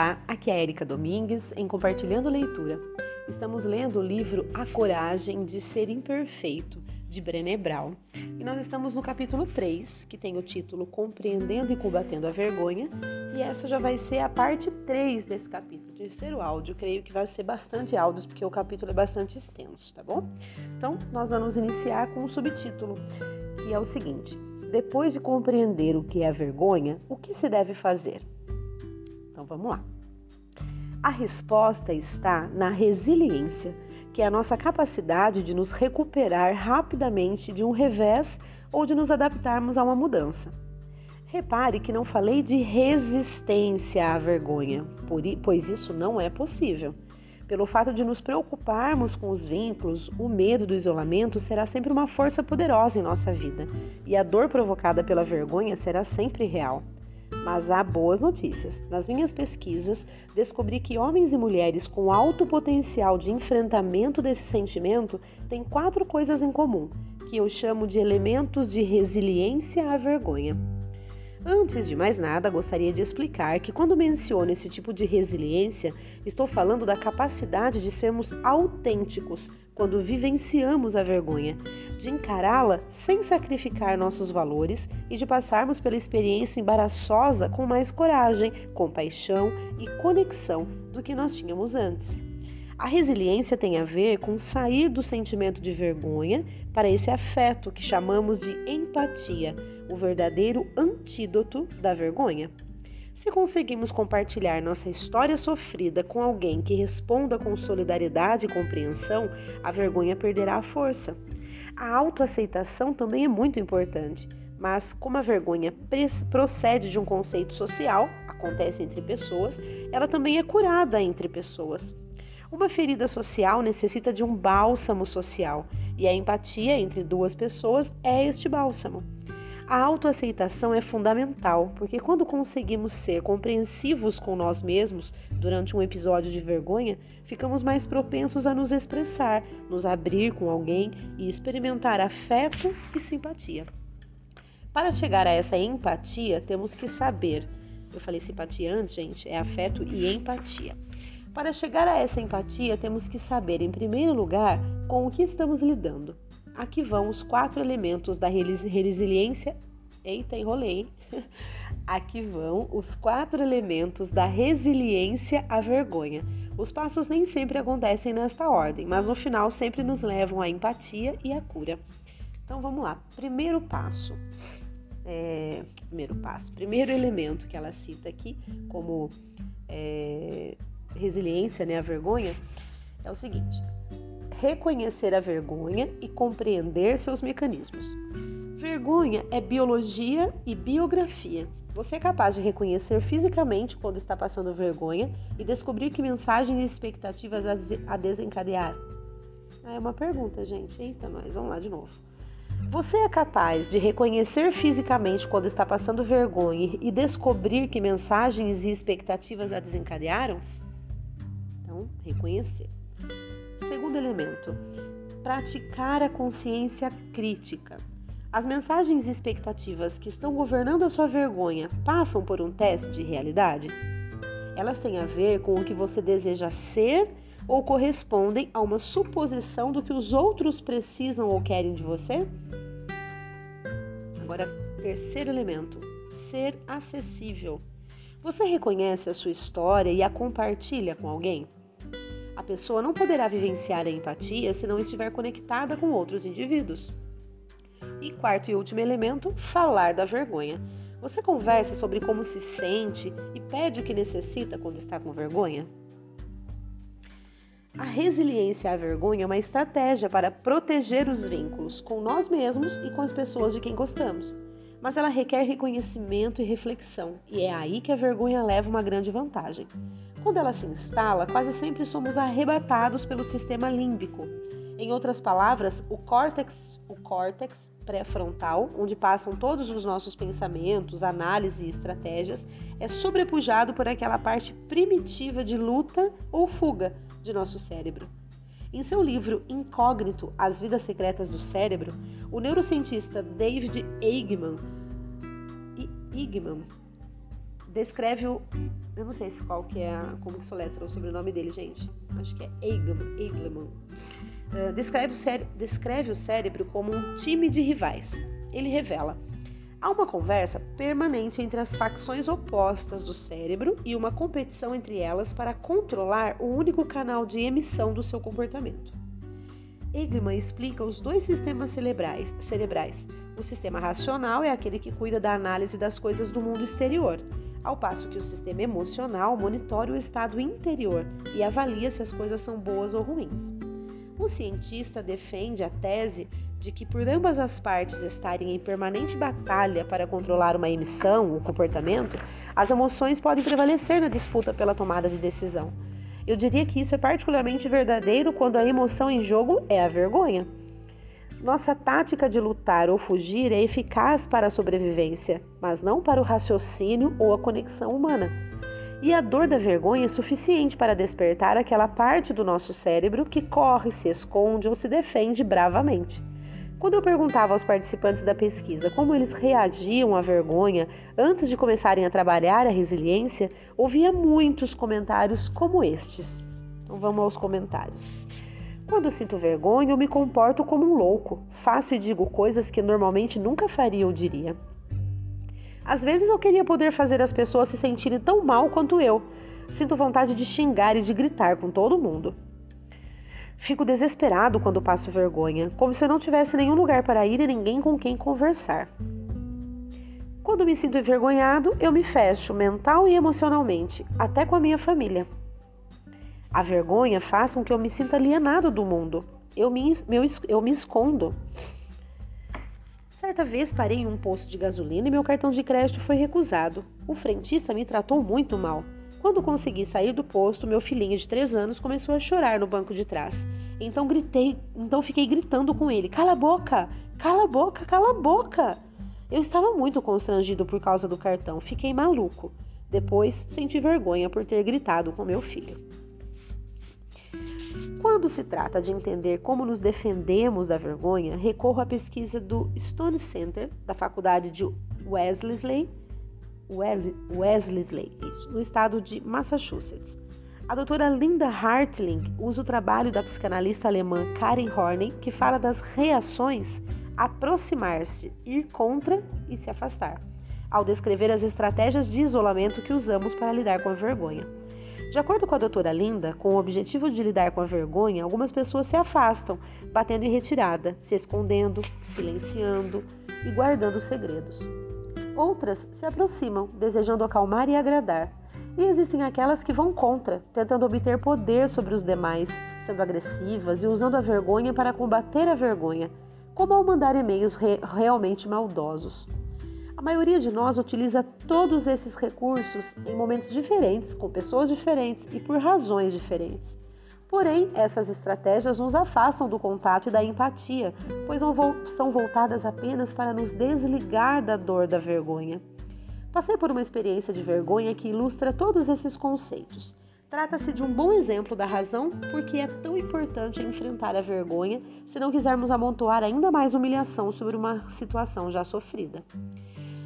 Olá, aqui é a Erika Domingues em Compartilhando Leitura. Estamos lendo o livro A Coragem de Ser Imperfeito, de Brené Brown. E nós estamos no capítulo 3, que tem o título Compreendendo e Combatendo a Vergonha. E essa já vai ser a parte 3 desse capítulo, terceiro áudio. Creio que vai ser bastante áudios, porque o capítulo é bastante extenso, tá bom? Então, nós vamos iniciar com o subtítulo, que é o seguinte: Depois de compreender o que é a vergonha, o que se deve fazer? Então vamos lá. A resposta está na resiliência, que é a nossa capacidade de nos recuperar rapidamente de um revés ou de nos adaptarmos a uma mudança. Repare que não falei de resistência à vergonha, pois isso não é possível. Pelo fato de nos preocuparmos com os vínculos, o medo do isolamento será sempre uma força poderosa em nossa vida, e a dor provocada pela vergonha será sempre real. Mas há boas notícias. Nas minhas pesquisas, descobri que homens e mulheres com alto potencial de enfrentamento desse sentimento têm quatro coisas em comum, que eu chamo de elementos de resiliência à vergonha. Antes de mais nada, gostaria de explicar que quando menciono esse tipo de resiliência, estou falando da capacidade de sermos autênticos quando vivenciamos a vergonha, de encará-la sem sacrificar nossos valores e de passarmos pela experiência embaraçosa com mais coragem, compaixão e conexão do que nós tínhamos antes. A resiliência tem a ver com sair do sentimento de vergonha para esse afeto que chamamos de empatia, o verdadeiro antídoto da vergonha. Se conseguimos compartilhar nossa história sofrida com alguém que responda com solidariedade e compreensão, a vergonha perderá a força. A autoaceitação também é muito importante, mas como a vergonha procede de um conceito social, acontece entre pessoas, ela também é curada entre pessoas. Uma ferida social necessita de um bálsamo social e a empatia entre duas pessoas é este bálsamo. A autoaceitação é fundamental, porque quando conseguimos ser compreensivos com nós mesmos durante um episódio de vergonha, ficamos mais propensos a nos expressar, nos abrir com alguém e experimentar afeto e simpatia. Para chegar a essa empatia, temos que saber. Eu falei simpatia antes, gente, é afeto e empatia. Para chegar a essa empatia, temos que saber, em primeiro lugar, com o que estamos lidando. Aqui vão os quatro elementos da resiliência. Eita, enrolei. Aqui vão os quatro elementos da resiliência à vergonha. Os passos nem sempre acontecem nesta ordem, mas no final sempre nos levam à empatia e à cura. Então vamos lá. Primeiro passo. É, primeiro passo. Primeiro elemento que ela cita aqui como é, resiliência, né, a vergonha, é o seguinte: reconhecer a vergonha e compreender seus mecanismos. Vergonha é biologia e biografia. Você é capaz de reconhecer fisicamente quando está passando vergonha e descobrir que mensagens e expectativas a desencadear? Ah, é uma pergunta, gente. Eita, nós vamos lá de novo. Você é capaz de reconhecer fisicamente quando está passando vergonha e descobrir que mensagens e expectativas a desencadearam? Então, reconhecer. Segundo elemento, praticar a consciência crítica. As mensagens e expectativas que estão governando a sua vergonha passam por um teste de realidade? Elas têm a ver com o que você deseja ser ou correspondem a uma suposição do que os outros precisam ou querem de você? Agora, terceiro elemento: ser acessível. Você reconhece a sua história e a compartilha com alguém? A pessoa não poderá vivenciar a empatia se não estiver conectada com outros indivíduos. E quarto e último elemento, falar da vergonha. Você conversa sobre como se sente e pede o que necessita quando está com vergonha? A resiliência à vergonha é uma estratégia para proteger os vínculos com nós mesmos e com as pessoas de quem gostamos. Mas ela requer reconhecimento e reflexão, e é aí que a vergonha leva uma grande vantagem. Quando ela se instala, quase sempre somos arrebatados pelo sistema límbico. Em outras palavras, o córtex, o córtex pré-frontal, onde passam todos os nossos pensamentos, análises e estratégias, é sobrepujado por aquela parte primitiva de luta ou fuga de nosso cérebro. Em seu livro Incógnito: As Vidas Secretas do Cérebro, o neurocientista David Eggman, Eggman descreve o. Eu não sei se qual que é a, como que soletra o sobrenome dele, gente. Acho que é Eigleman. Uh, descreve, o cére descreve o cérebro como um time de rivais. Ele revela. Há uma conversa permanente entre as facções opostas do cérebro e uma competição entre elas para controlar o único canal de emissão do seu comportamento. Egman explica os dois sistemas cerebrais, cerebrais. O sistema racional é aquele que cuida da análise das coisas do mundo exterior, ao passo que o sistema emocional monitora o estado interior e avalia se as coisas são boas ou ruins. O cientista defende a tese de que, por ambas as partes estarem em permanente batalha para controlar uma emissão, o comportamento, as emoções podem prevalecer na disputa pela tomada de decisão. Eu diria que isso é particularmente verdadeiro quando a emoção em jogo é a vergonha. Nossa tática de lutar ou fugir é eficaz para a sobrevivência, mas não para o raciocínio ou a conexão humana. E a dor da vergonha é suficiente para despertar aquela parte do nosso cérebro que corre, se esconde ou se defende bravamente. Quando eu perguntava aos participantes da pesquisa como eles reagiam à vergonha antes de começarem a trabalhar a resiliência, ouvia muitos comentários como estes. Então vamos aos comentários. Quando sinto vergonha, eu me comporto como um louco. Faço e digo coisas que normalmente nunca faria ou diria. Às vezes eu queria poder fazer as pessoas se sentirem tão mal quanto eu. Sinto vontade de xingar e de gritar com todo mundo. Fico desesperado quando passo vergonha, como se eu não tivesse nenhum lugar para ir e ninguém com quem conversar. Quando me sinto envergonhado, eu me fecho mental e emocionalmente, até com a minha família. A vergonha faz com que eu me sinta alienado do mundo. Eu me, meu, eu me escondo. Certa vez parei em um posto de gasolina e meu cartão de crédito foi recusado. O frentista me tratou muito mal. Quando consegui sair do posto, meu filhinho de três anos começou a chorar no banco de trás. Então gritei, então fiquei gritando com ele: "Cala a boca! Cala a boca! Cala a boca!" Eu estava muito constrangido por causa do cartão, fiquei maluco. Depois senti vergonha por ter gritado com meu filho. Quando se trata de entender como nos defendemos da vergonha, recorro à pesquisa do Stone Center, da Faculdade de Wellesley, Wellesley, isso, no estado de Massachusetts. A doutora Linda Hartling usa o trabalho da psicanalista alemã Karen Horney, que fala das reações aproximar-se, ir contra e se afastar, ao descrever as estratégias de isolamento que usamos para lidar com a vergonha. De acordo com a doutora Linda, com o objetivo de lidar com a vergonha, algumas pessoas se afastam, batendo em retirada, se escondendo, silenciando e guardando segredos. Outras se aproximam, desejando acalmar e agradar. E existem aquelas que vão contra, tentando obter poder sobre os demais, sendo agressivas e usando a vergonha para combater a vergonha, como ao mandar e-mails re realmente maldosos. A maioria de nós utiliza todos esses recursos em momentos diferentes, com pessoas diferentes e por razões diferentes. Porém, essas estratégias nos afastam do contato e da empatia, pois são voltadas apenas para nos desligar da dor da vergonha. Passei por uma experiência de vergonha que ilustra todos esses conceitos. Trata-se de um bom exemplo da razão por que é tão importante enfrentar a vergonha se não quisermos amontoar ainda mais humilhação sobre uma situação já sofrida.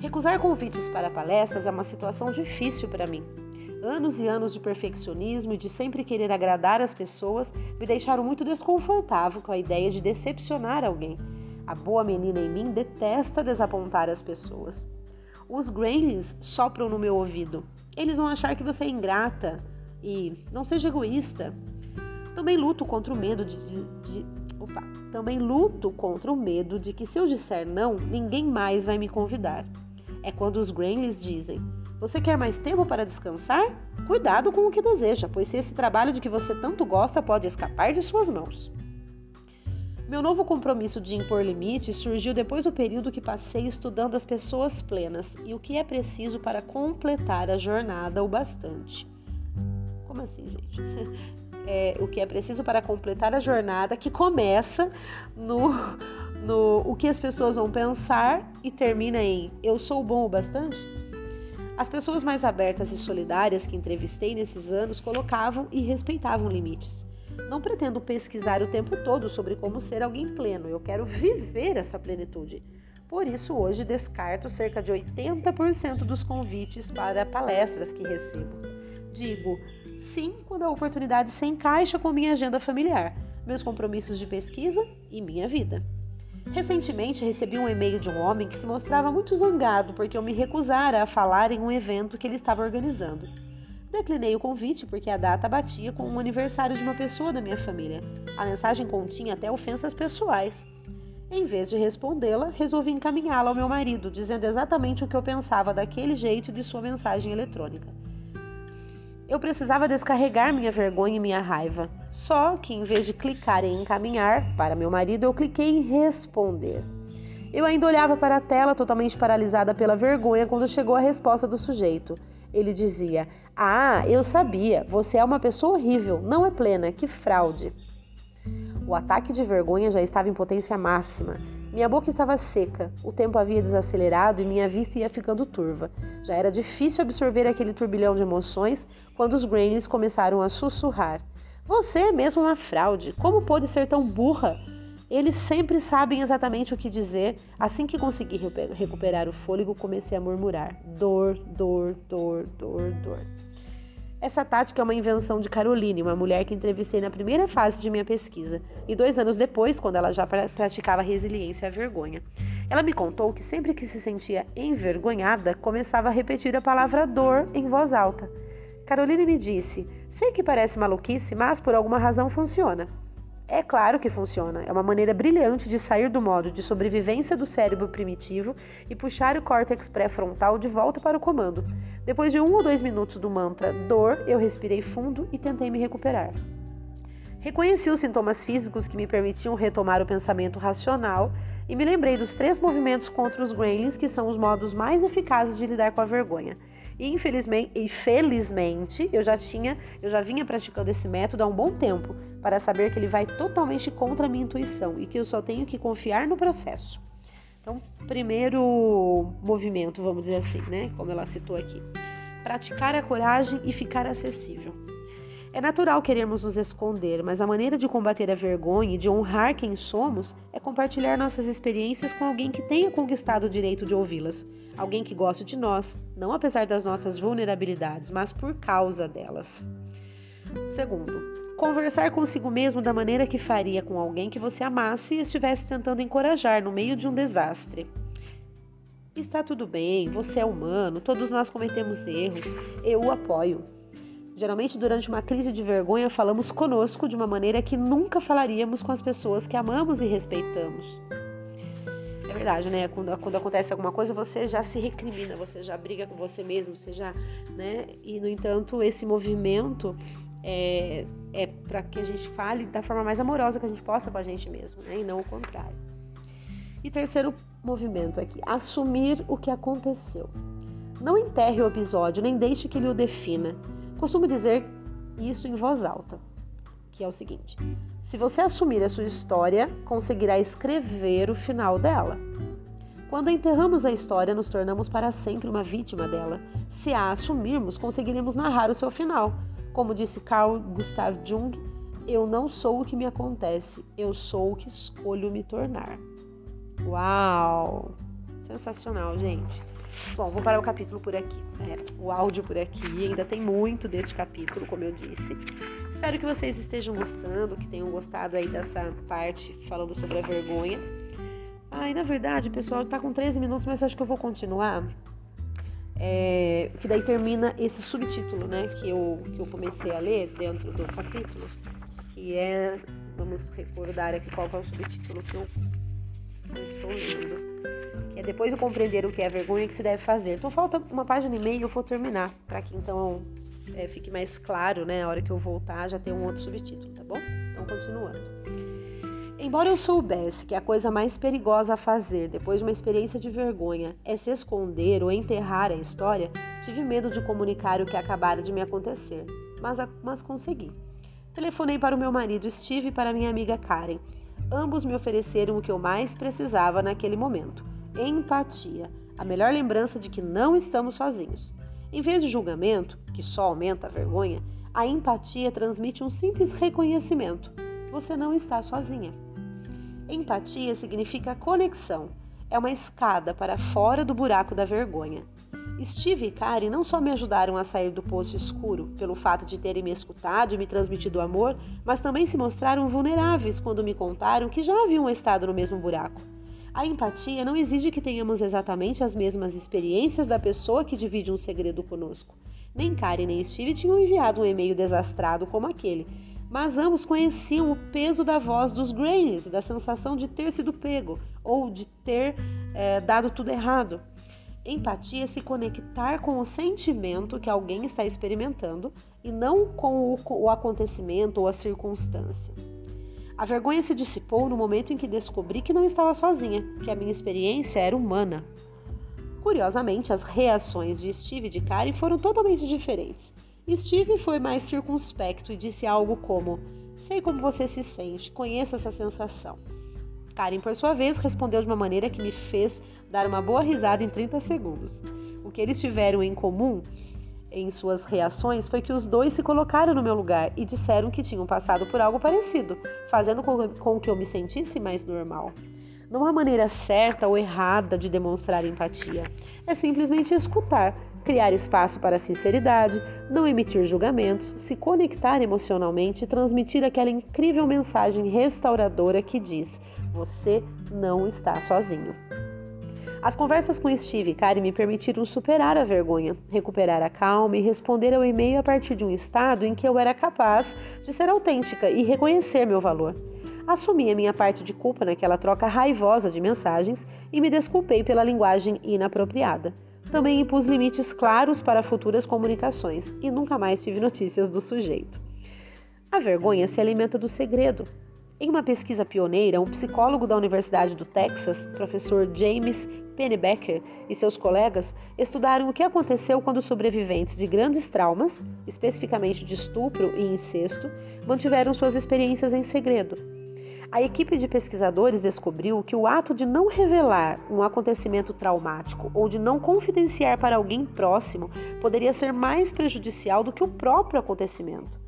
Recusar convites para palestras é uma situação difícil para mim. Anos e anos de perfeccionismo e de sempre querer agradar as pessoas me deixaram muito desconfortável com a ideia de decepcionar alguém. A boa menina em mim detesta desapontar as pessoas. Os Graylings sopram no meu ouvido. Eles vão achar que você é ingrata e não seja egoísta. Também luto contra o medo de, de, de opa, também luto contra o medo de que se eu disser não, ninguém mais vai me convidar. É quando os Graylings dizem: você quer mais tempo para descansar? Cuidado com o que deseja, pois esse trabalho de que você tanto gosta pode escapar de suas mãos. Meu novo compromisso de impor limites surgiu depois do período que passei estudando as pessoas plenas e o que é preciso para completar a jornada o bastante. Como assim, gente? É, o que é preciso para completar a jornada que começa no, no o que as pessoas vão pensar e termina em eu sou bom o bastante? As pessoas mais abertas e solidárias que entrevistei nesses anos colocavam e respeitavam limites. Não pretendo pesquisar o tempo todo sobre como ser alguém pleno, eu quero viver essa plenitude. Por isso, hoje descarto cerca de 80% dos convites para palestras que recebo. Digo sim quando a oportunidade se encaixa com minha agenda familiar, meus compromissos de pesquisa e minha vida. Recentemente recebi um e-mail de um homem que se mostrava muito zangado porque eu me recusara a falar em um evento que ele estava organizando. Declinei o convite porque a data batia com o aniversário de uma pessoa da minha família. A mensagem continha até ofensas pessoais. Em vez de respondê-la, resolvi encaminhá-la ao meu marido, dizendo exatamente o que eu pensava daquele jeito de sua mensagem eletrônica. Eu precisava descarregar minha vergonha e minha raiva. Só que, em vez de clicar em encaminhar para meu marido, eu cliquei em responder. Eu ainda olhava para a tela, totalmente paralisada pela vergonha, quando chegou a resposta do sujeito. Ele dizia: Ah, eu sabia, você é uma pessoa horrível, não é plena, que fraude. O ataque de vergonha já estava em potência máxima. Minha boca estava seca, o tempo havia desacelerado e minha vista ia ficando turva. Já era difícil absorver aquele turbilhão de emoções quando os Grainleys começaram a sussurrar. Você é mesmo uma fraude. Como pode ser tão burra? Eles sempre sabem exatamente o que dizer. Assim que consegui recuperar o fôlego, comecei a murmurar: dor, dor, dor, dor, dor. Essa tática é uma invenção de Caroline, uma mulher que entrevistei na primeira fase de minha pesquisa, e dois anos depois, quando ela já praticava resiliência à vergonha. Ela me contou que sempre que se sentia envergonhada, começava a repetir a palavra dor em voz alta. Caroline me disse: Sei que parece maluquice, mas por alguma razão funciona. É claro que funciona. É uma maneira brilhante de sair do modo de sobrevivência do cérebro primitivo e puxar o córtex pré-frontal de volta para o comando. Depois de um ou dois minutos do mantra dor, eu respirei fundo e tentei me recuperar. Reconheci os sintomas físicos que me permitiam retomar o pensamento racional e me lembrei dos três movimentos contra os Gremlins, que são os modos mais eficazes de lidar com a vergonha. E infelizmente, e felizmente, eu já tinha, eu já vinha praticando esse método há um bom tempo, para saber que ele vai totalmente contra a minha intuição e que eu só tenho que confiar no processo. Então, primeiro movimento, vamos dizer assim, né, como ela citou aqui. Praticar a coragem e ficar acessível. É natural querermos nos esconder, mas a maneira de combater a vergonha e de honrar quem somos é compartilhar nossas experiências com alguém que tenha conquistado o direito de ouvi-las. Alguém que goste de nós, não apesar das nossas vulnerabilidades, mas por causa delas. Segundo, conversar consigo mesmo da maneira que faria com alguém que você amasse e estivesse tentando encorajar no meio de um desastre. Está tudo bem, você é humano, todos nós cometemos erros, eu o apoio. Geralmente, durante uma crise de vergonha, falamos conosco de uma maneira que nunca falaríamos com as pessoas que amamos e respeitamos. É verdade, né? Quando, quando acontece alguma coisa, você já se recrimina, você já briga com você mesmo, você já, né? E no entanto, esse movimento é, é para que a gente fale da forma mais amorosa que a gente possa com a gente mesmo, né? E não o contrário. E terceiro movimento aqui, assumir o que aconteceu. Não enterre o episódio, nem deixe que ele o defina. Costumo dizer isso em voz alta, que é o seguinte: se você assumir a sua história, conseguirá escrever o final dela. Quando enterramos a história, nos tornamos para sempre uma vítima dela. Se a assumirmos, conseguiremos narrar o seu final. Como disse Carl Gustav Jung, eu não sou o que me acontece, eu sou o que escolho me tornar. Uau! Sensacional, gente. Bom, vou parar o capítulo por aqui, é, o áudio por aqui. Ainda tem muito deste capítulo, como eu disse. Espero que vocês estejam gostando, que tenham gostado aí dessa parte falando sobre a vergonha. E na verdade, pessoal, tá com 13 minutos, mas acho que eu vou continuar. É, que daí termina esse subtítulo, né? Que eu, que eu comecei a ler dentro do capítulo. Que é. Vamos recordar aqui qual é o subtítulo que eu, eu estou lendo é depois de compreender o que é vergonha que se deve fazer. Então falta uma página e meia eu vou terminar, para que então é, fique mais claro, né? A hora que eu voltar já tem um outro subtítulo, tá bom? Então continuando. Embora eu soubesse que a coisa mais perigosa a fazer depois de uma experiência de vergonha é se esconder ou enterrar a história, tive medo de comunicar o que acabara de me acontecer, mas, mas consegui. Telefonei para o meu marido Steve e para minha amiga Karen. Ambos me ofereceram o que eu mais precisava naquele momento empatia, a melhor lembrança de que não estamos sozinhos. Em vez de julgamento, que só aumenta a vergonha, a empatia transmite um simples reconhecimento. Você não está sozinha. Empatia significa conexão. é uma escada para fora do buraco da vergonha. Steve e Karen não só me ajudaram a sair do poço escuro pelo fato de terem me escutado e me transmitido amor, mas também se mostraram vulneráveis quando me contaram que já haviam estado no mesmo buraco. A empatia não exige que tenhamos exatamente as mesmas experiências da pessoa que divide um segredo conosco. Nem Karen nem Steve tinham enviado um e-mail desastrado como aquele, mas ambos conheciam o peso da voz dos Grains, da sensação de ter sido pego ou de ter é, dado tudo errado. Empatia é se conectar com o sentimento que alguém está experimentando e não com o, o acontecimento ou a circunstância. A vergonha se dissipou no momento em que descobri que não estava sozinha, que a minha experiência era humana. Curiosamente, as reações de Steve e de Karen foram totalmente diferentes. Steve foi mais circunspecto e disse algo como: Sei como você se sente, conheço essa sensação. Karen, por sua vez, respondeu de uma maneira que me fez dar uma boa risada em 30 segundos. O que eles tiveram em comum em suas reações foi que os dois se colocaram no meu lugar e disseram que tinham passado por algo parecido, fazendo com que eu me sentisse mais normal. Não há maneira certa ou errada de demonstrar empatia. É simplesmente escutar, criar espaço para sinceridade, não emitir julgamentos, se conectar emocionalmente e transmitir aquela incrível mensagem restauradora que diz: você não está sozinho. As conversas com Steve e Kari me permitiram superar a vergonha, recuperar a calma e responder ao e-mail a partir de um estado em que eu era capaz de ser autêntica e reconhecer meu valor. Assumi a minha parte de culpa naquela troca raivosa de mensagens e me desculpei pela linguagem inapropriada. Também impus limites claros para futuras comunicações e nunca mais tive notícias do sujeito. A vergonha se alimenta do segredo, em uma pesquisa pioneira, um psicólogo da Universidade do Texas, professor James Pennebaker, e seus colegas estudaram o que aconteceu quando sobreviventes de grandes traumas, especificamente de estupro e incesto, mantiveram suas experiências em segredo. A equipe de pesquisadores descobriu que o ato de não revelar um acontecimento traumático ou de não confidenciar para alguém próximo poderia ser mais prejudicial do que o próprio acontecimento.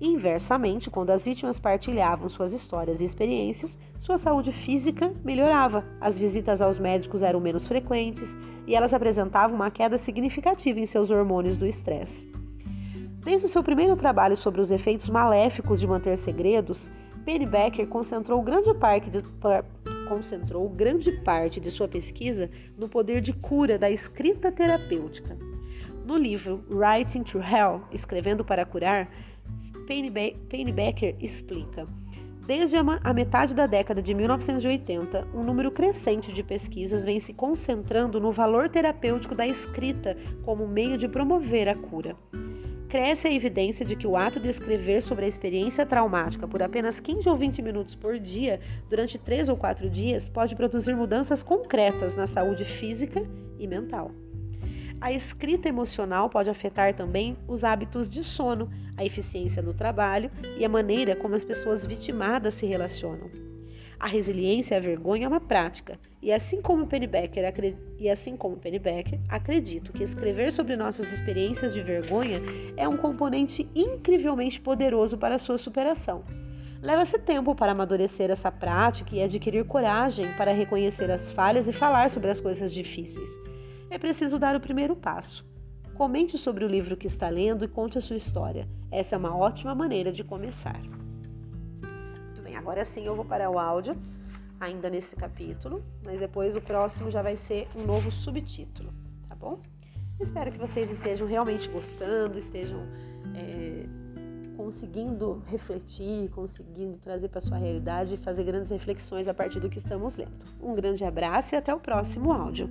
Inversamente, quando as vítimas partilhavam suas histórias e experiências, sua saúde física melhorava, as visitas aos médicos eram menos frequentes e elas apresentavam uma queda significativa em seus hormônios do estresse. Desde o seu primeiro trabalho sobre os efeitos maléficos de manter segredos, Penny Becker concentrou grande parte de, concentrou grande parte de sua pesquisa no poder de cura da escrita terapêutica. No livro Writing to Hell, Escrevendo para Curar, Pennebaker explica. Desde a metade da década de 1980, um número crescente de pesquisas vem se concentrando no valor terapêutico da escrita como meio de promover a cura. Cresce a evidência de que o ato de escrever sobre a experiência traumática por apenas 15 ou 20 minutos por dia, durante 3 ou 4 dias, pode produzir mudanças concretas na saúde física e mental. A escrita emocional pode afetar também os hábitos de sono, a eficiência no trabalho e a maneira como as pessoas vitimadas se relacionam. A resiliência a vergonha é uma prática, e assim como Pennebaker, e assim como Pennebaker, acredito que escrever sobre nossas experiências de vergonha é um componente incrivelmente poderoso para sua superação. Leva-se tempo para amadurecer essa prática e adquirir coragem para reconhecer as falhas e falar sobre as coisas difíceis é preciso dar o primeiro passo. Comente sobre o livro que está lendo e conte a sua história. Essa é uma ótima maneira de começar. Muito bem, agora sim eu vou parar o áudio, ainda nesse capítulo, mas depois o próximo já vai ser um novo subtítulo, tá bom? Espero que vocês estejam realmente gostando, estejam é, conseguindo refletir, conseguindo trazer para sua realidade e fazer grandes reflexões a partir do que estamos lendo. Um grande abraço e até o próximo áudio.